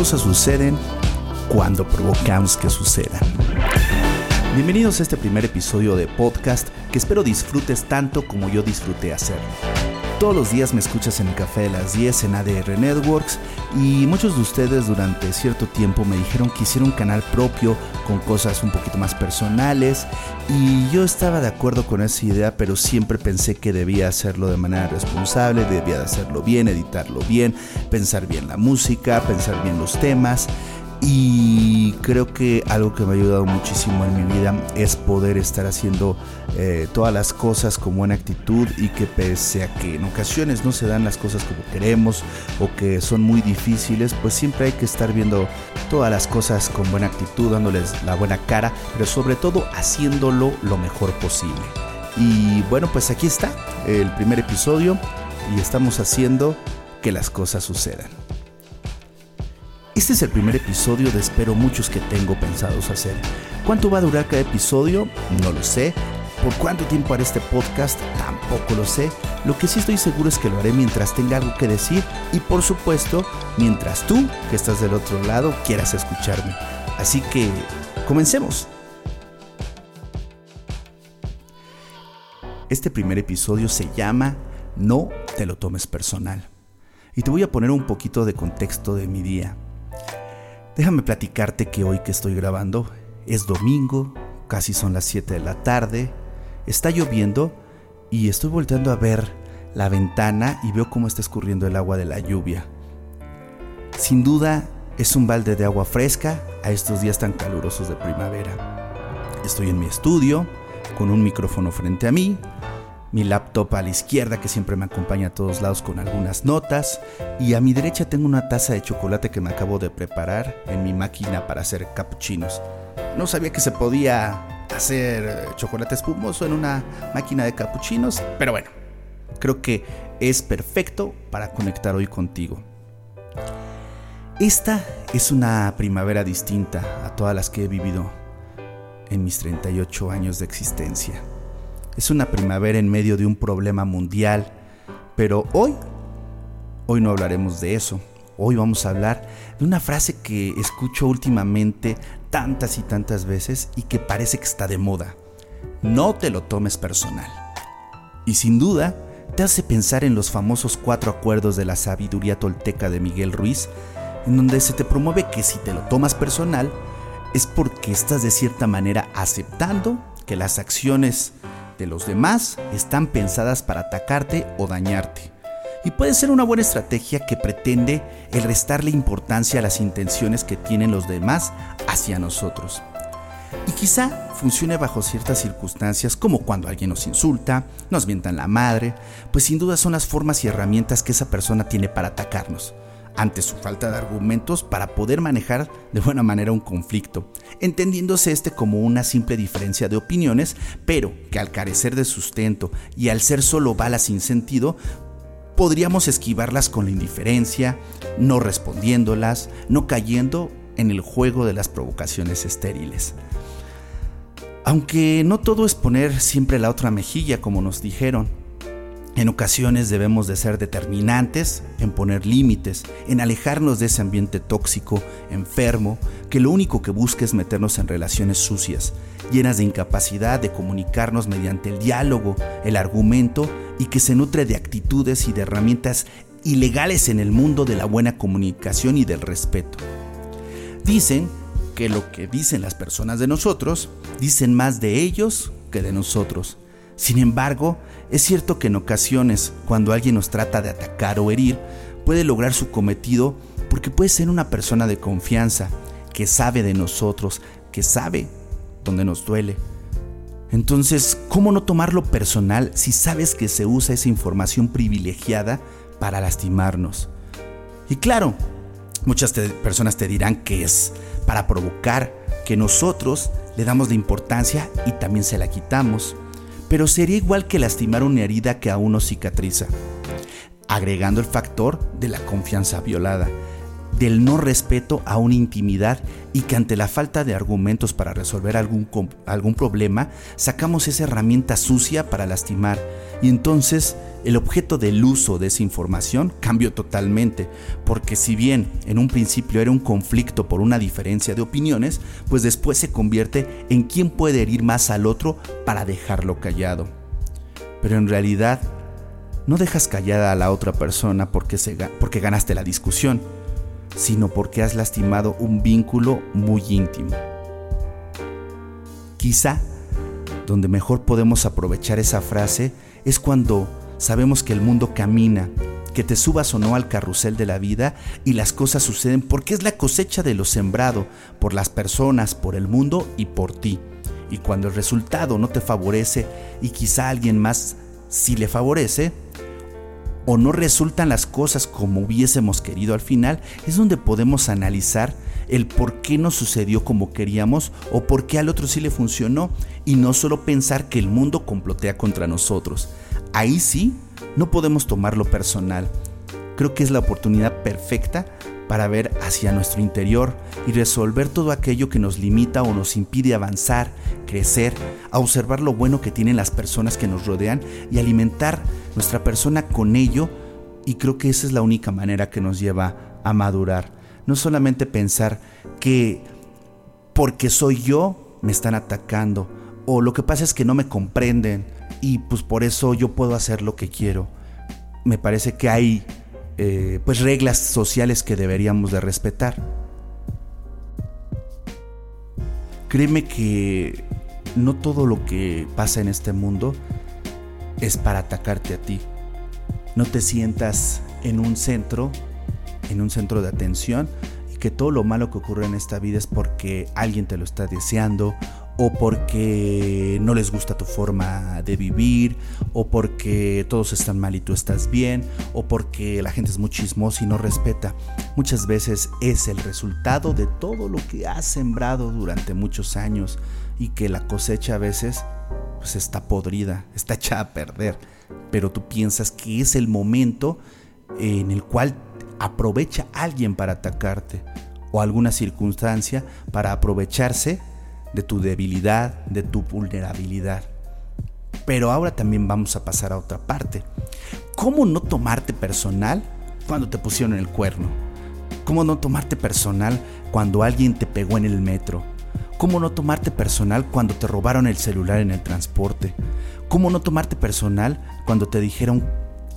cosas suceden cuando provocamos que sucedan. Bienvenidos a este primer episodio de podcast que espero disfrutes tanto como yo disfruté hacerlo. Todos los días me escuchas en el café de las 10 en ADR Networks y muchos de ustedes durante cierto tiempo me dijeron que hiciera un canal propio con cosas un poquito más personales y yo estaba de acuerdo con esa idea pero siempre pensé que debía hacerlo de manera responsable, debía de hacerlo bien, editarlo bien, pensar bien la música, pensar bien los temas y creo que algo que me ha ayudado muchísimo en mi vida es poder estar haciendo eh, todas las cosas con buena actitud y que pese a que en ocasiones no se dan las cosas como queremos o que son muy difíciles, pues siempre hay que estar viendo todas las cosas con buena actitud, dándoles la buena cara, pero sobre todo haciéndolo lo mejor posible. Y bueno, pues aquí está el primer episodio y estamos haciendo que las cosas sucedan. Este es el primer episodio de espero muchos que tengo pensados hacer. ¿Cuánto va a durar cada episodio? No lo sé. ¿Por cuánto tiempo haré este podcast? Tampoco lo sé. Lo que sí estoy seguro es que lo haré mientras tenga algo que decir y por supuesto mientras tú, que estás del otro lado, quieras escucharme. Así que, comencemos. Este primer episodio se llama No te lo tomes personal. Y te voy a poner un poquito de contexto de mi día. Déjame platicarte que hoy que estoy grabando es domingo, casi son las 7 de la tarde, está lloviendo y estoy volteando a ver la ventana y veo cómo está escurriendo el agua de la lluvia. Sin duda es un balde de agua fresca a estos días tan calurosos de primavera. Estoy en mi estudio, con un micrófono frente a mí, mi laptop a la izquierda que siempre me acompaña a todos lados con algunas notas y a mi derecha tengo una taza de chocolate que me acabo de preparar en mi máquina para hacer cappuccinos. No sabía que se podía hacer chocolate espumoso en una máquina de cappuccinos, pero bueno, creo que es perfecto para conectar hoy contigo. Esta es una primavera distinta a todas las que he vivido en mis 38 años de existencia. Es una primavera en medio de un problema mundial, pero hoy, hoy no hablaremos de eso. Hoy vamos a hablar de una frase que escucho últimamente tantas y tantas veces y que parece que está de moda. No te lo tomes personal. Y sin duda, te hace pensar en los famosos cuatro acuerdos de la sabiduría tolteca de Miguel Ruiz, en donde se te promueve que si te lo tomas personal, es porque estás de cierta manera aceptando que las acciones los demás están pensadas para atacarte o dañarte. Y puede ser una buena estrategia que pretende el restarle importancia a las intenciones que tienen los demás hacia nosotros. Y quizá funcione bajo ciertas circunstancias como cuando alguien nos insulta, nos mientan la madre, pues sin duda son las formas y herramientas que esa persona tiene para atacarnos ante su falta de argumentos para poder manejar de buena manera un conflicto, entendiéndose este como una simple diferencia de opiniones, pero que al carecer de sustento y al ser solo balas sin sentido, podríamos esquivarlas con la indiferencia, no respondiéndolas, no cayendo en el juego de las provocaciones estériles. Aunque no todo es poner siempre la otra mejilla como nos dijeron, en ocasiones debemos de ser determinantes en poner límites, en alejarnos de ese ambiente tóxico, enfermo, que lo único que busca es meternos en relaciones sucias, llenas de incapacidad de comunicarnos mediante el diálogo, el argumento y que se nutre de actitudes y de herramientas ilegales en el mundo de la buena comunicación y del respeto. Dicen que lo que dicen las personas de nosotros, dicen más de ellos que de nosotros. Sin embargo, es cierto que en ocasiones, cuando alguien nos trata de atacar o herir, puede lograr su cometido porque puede ser una persona de confianza, que sabe de nosotros, que sabe dónde nos duele. Entonces, ¿cómo no tomarlo personal si sabes que se usa esa información privilegiada para lastimarnos? Y claro, muchas personas te dirán que es para provocar, que nosotros le damos la importancia y también se la quitamos. Pero sería igual que lastimar una herida que aún no cicatriza, agregando el factor de la confianza violada del no respeto a una intimidad y que ante la falta de argumentos para resolver algún, algún problema, sacamos esa herramienta sucia para lastimar. Y entonces el objeto del uso de esa información cambió totalmente, porque si bien en un principio era un conflicto por una diferencia de opiniones, pues después se convierte en quién puede herir más al otro para dejarlo callado. Pero en realidad, no dejas callada a la otra persona porque, porque ganaste la discusión sino porque has lastimado un vínculo muy íntimo. Quizá donde mejor podemos aprovechar esa frase es cuando sabemos que el mundo camina, que te subas o no al carrusel de la vida y las cosas suceden porque es la cosecha de lo sembrado por las personas, por el mundo y por ti. Y cuando el resultado no te favorece y quizá alguien más sí le favorece, o no resultan las cosas como hubiésemos querido al final, es donde podemos analizar el por qué no sucedió como queríamos o por qué al otro sí le funcionó y no solo pensar que el mundo complotea contra nosotros. Ahí sí, no podemos tomarlo personal. Creo que es la oportunidad perfecta para ver hacia nuestro interior y resolver todo aquello que nos limita o nos impide avanzar, crecer, a observar lo bueno que tienen las personas que nos rodean y alimentar nuestra persona con ello y creo que esa es la única manera que nos lleva a madurar. No solamente pensar que porque soy yo me están atacando o lo que pasa es que no me comprenden y pues por eso yo puedo hacer lo que quiero. Me parece que hay eh, pues reglas sociales que deberíamos de respetar. Créeme que no todo lo que pasa en este mundo es para atacarte a ti. No te sientas en un centro, en un centro de atención y que todo lo malo que ocurre en esta vida es porque alguien te lo está deseando o porque no les gusta tu forma de vivir, o porque todos están mal y tú estás bien, o porque la gente es muy chismosa y no respeta. Muchas veces es el resultado de todo lo que has sembrado durante muchos años y que la cosecha a veces pues está podrida, está echada a perder, pero tú piensas que es el momento en el cual aprovecha alguien para atacarte o alguna circunstancia para aprovecharse de tu debilidad, de tu vulnerabilidad. Pero ahora también vamos a pasar a otra parte. ¿Cómo no tomarte personal cuando te pusieron el cuerno? ¿Cómo no tomarte personal cuando alguien te pegó en el metro? ¿Cómo no tomarte personal cuando te robaron el celular en el transporte? ¿Cómo no tomarte personal cuando te dijeron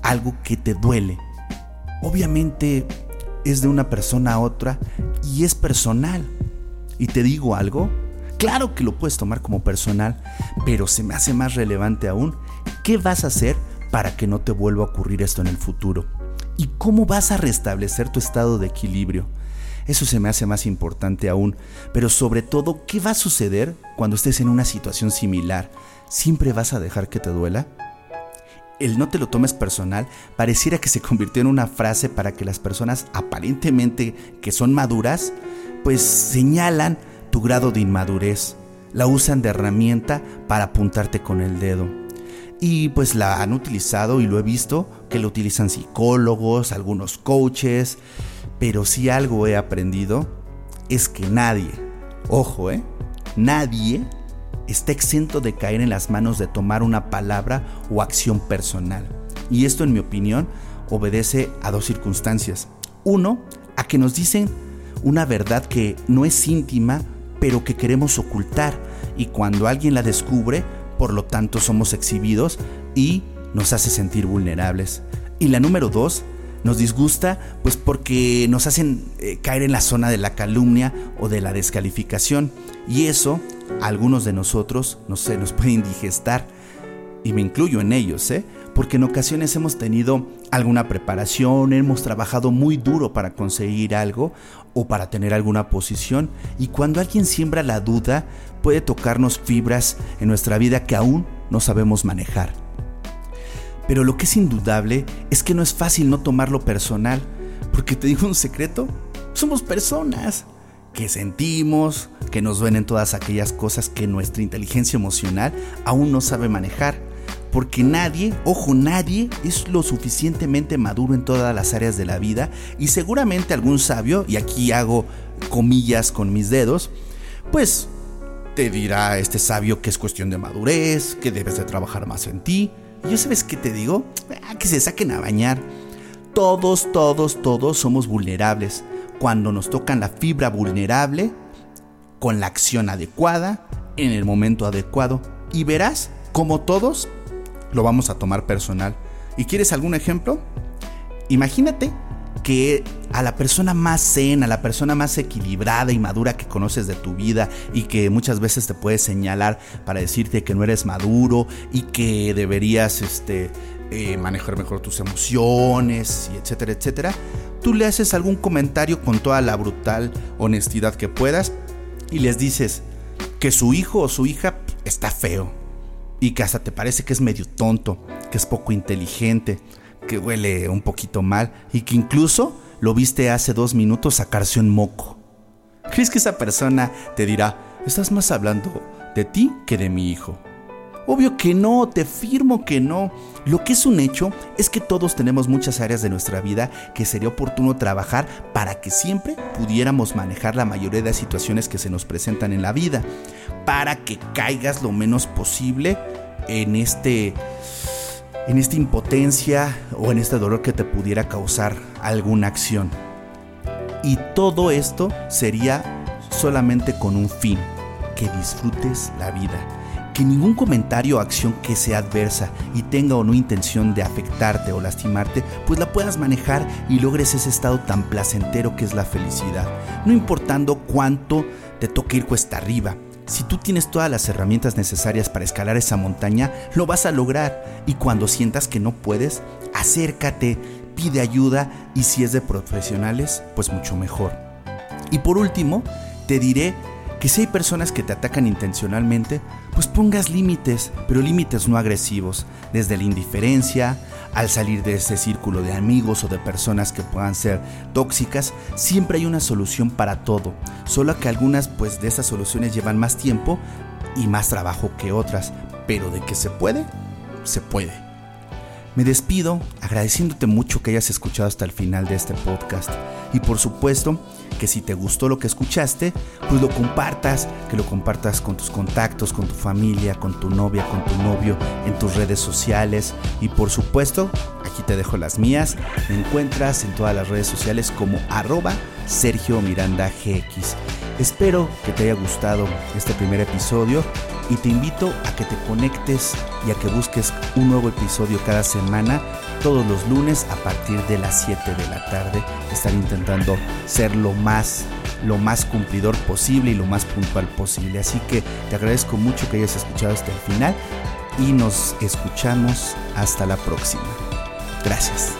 algo que te duele? Obviamente es de una persona a otra y es personal. Y te digo algo, Claro que lo puedes tomar como personal, pero se me hace más relevante aún, ¿qué vas a hacer para que no te vuelva a ocurrir esto en el futuro? ¿Y cómo vas a restablecer tu estado de equilibrio? Eso se me hace más importante aún, pero sobre todo, ¿qué va a suceder cuando estés en una situación similar? ¿Siempre vas a dejar que te duela? El no te lo tomes personal pareciera que se convirtió en una frase para que las personas aparentemente que son maduras, pues señalan tu grado de inmadurez. La usan de herramienta para apuntarte con el dedo. Y pues la han utilizado y lo he visto que lo utilizan psicólogos, algunos coaches. Pero si algo he aprendido es que nadie, ojo, ¿eh? Nadie está exento de caer en las manos de tomar una palabra o acción personal. Y esto, en mi opinión, obedece a dos circunstancias. Uno, a que nos dicen una verdad que no es íntima pero que queremos ocultar y cuando alguien la descubre, por lo tanto somos exhibidos y nos hace sentir vulnerables. Y la número dos, nos disgusta pues porque nos hacen eh, caer en la zona de la calumnia o de la descalificación y eso algunos de nosotros no sé nos puede indigestar y me incluyo en ellos, ¿eh? porque en ocasiones hemos tenido alguna preparación, hemos trabajado muy duro para conseguir algo o para tener alguna posición y cuando alguien siembra la duda puede tocarnos fibras en nuestra vida que aún no sabemos manejar. Pero lo que es indudable es que no es fácil no tomarlo personal, porque te digo un secreto, somos personas que sentimos, que nos duelen todas aquellas cosas que nuestra inteligencia emocional aún no sabe manejar. Porque nadie, ojo, nadie es lo suficientemente maduro en todas las áreas de la vida y seguramente algún sabio, y aquí hago comillas con mis dedos, pues te dirá este sabio que es cuestión de madurez, que debes de trabajar más en ti. Y yo sabes qué te digo, ah, que se saquen a bañar. Todos, todos, todos somos vulnerables cuando nos tocan la fibra vulnerable, con la acción adecuada, en el momento adecuado. Y verás como todos lo vamos a tomar personal. ¿Y quieres algún ejemplo? Imagínate que a la persona más zen, a la persona más equilibrada y madura que conoces de tu vida y que muchas veces te puede señalar para decirte que no eres maduro y que deberías este, eh, manejar mejor tus emociones y etcétera, etcétera, tú le haces algún comentario con toda la brutal honestidad que puedas y les dices que su hijo o su hija está feo y que hasta te parece que es medio tonto, que es poco inteligente, que huele un poquito mal y que incluso lo viste hace dos minutos sacarse un moco. ¿Crees que esa persona te dirá, estás más hablando de ti que de mi hijo? Obvio que no, te firmo que no. Lo que es un hecho es que todos tenemos muchas áreas de nuestra vida que sería oportuno trabajar para que siempre pudiéramos manejar la mayoría de situaciones que se nos presentan en la vida, para que caigas lo menos posible en este en esta impotencia o en este dolor que te pudiera causar alguna acción. Y todo esto sería solamente con un fin, que disfrutes la vida que ningún comentario o acción que sea adversa y tenga o no intención de afectarte o lastimarte, pues la puedas manejar y logres ese estado tan placentero que es la felicidad, no importando cuánto te toque ir cuesta arriba. Si tú tienes todas las herramientas necesarias para escalar esa montaña, lo vas a lograr y cuando sientas que no puedes, acércate, pide ayuda y si es de profesionales, pues mucho mejor. Y por último, te diré que si hay personas que te atacan intencionalmente, pues pongas límites, pero límites no agresivos, desde la indiferencia, al salir de ese círculo de amigos o de personas que puedan ser tóxicas, siempre hay una solución para todo, solo que algunas pues de esas soluciones llevan más tiempo y más trabajo que otras, pero de que se puede, se puede. Me despido agradeciéndote mucho que hayas escuchado hasta el final de este podcast. Y por supuesto que si te gustó lo que escuchaste, pues lo compartas, que lo compartas con tus contactos, con tu familia, con tu novia, con tu novio, en tus redes sociales. Y por supuesto, aquí te dejo las mías, me encuentras en todas las redes sociales como arroba Sergio Miranda GX. Espero que te haya gustado este primer episodio y te invito a que te conectes y a que busques un nuevo episodio cada semana, todos los lunes a partir de las 7 de la tarde. Estar intentando ser lo más, lo más cumplidor posible y lo más puntual posible. Así que te agradezco mucho que hayas escuchado hasta el final y nos escuchamos hasta la próxima. Gracias.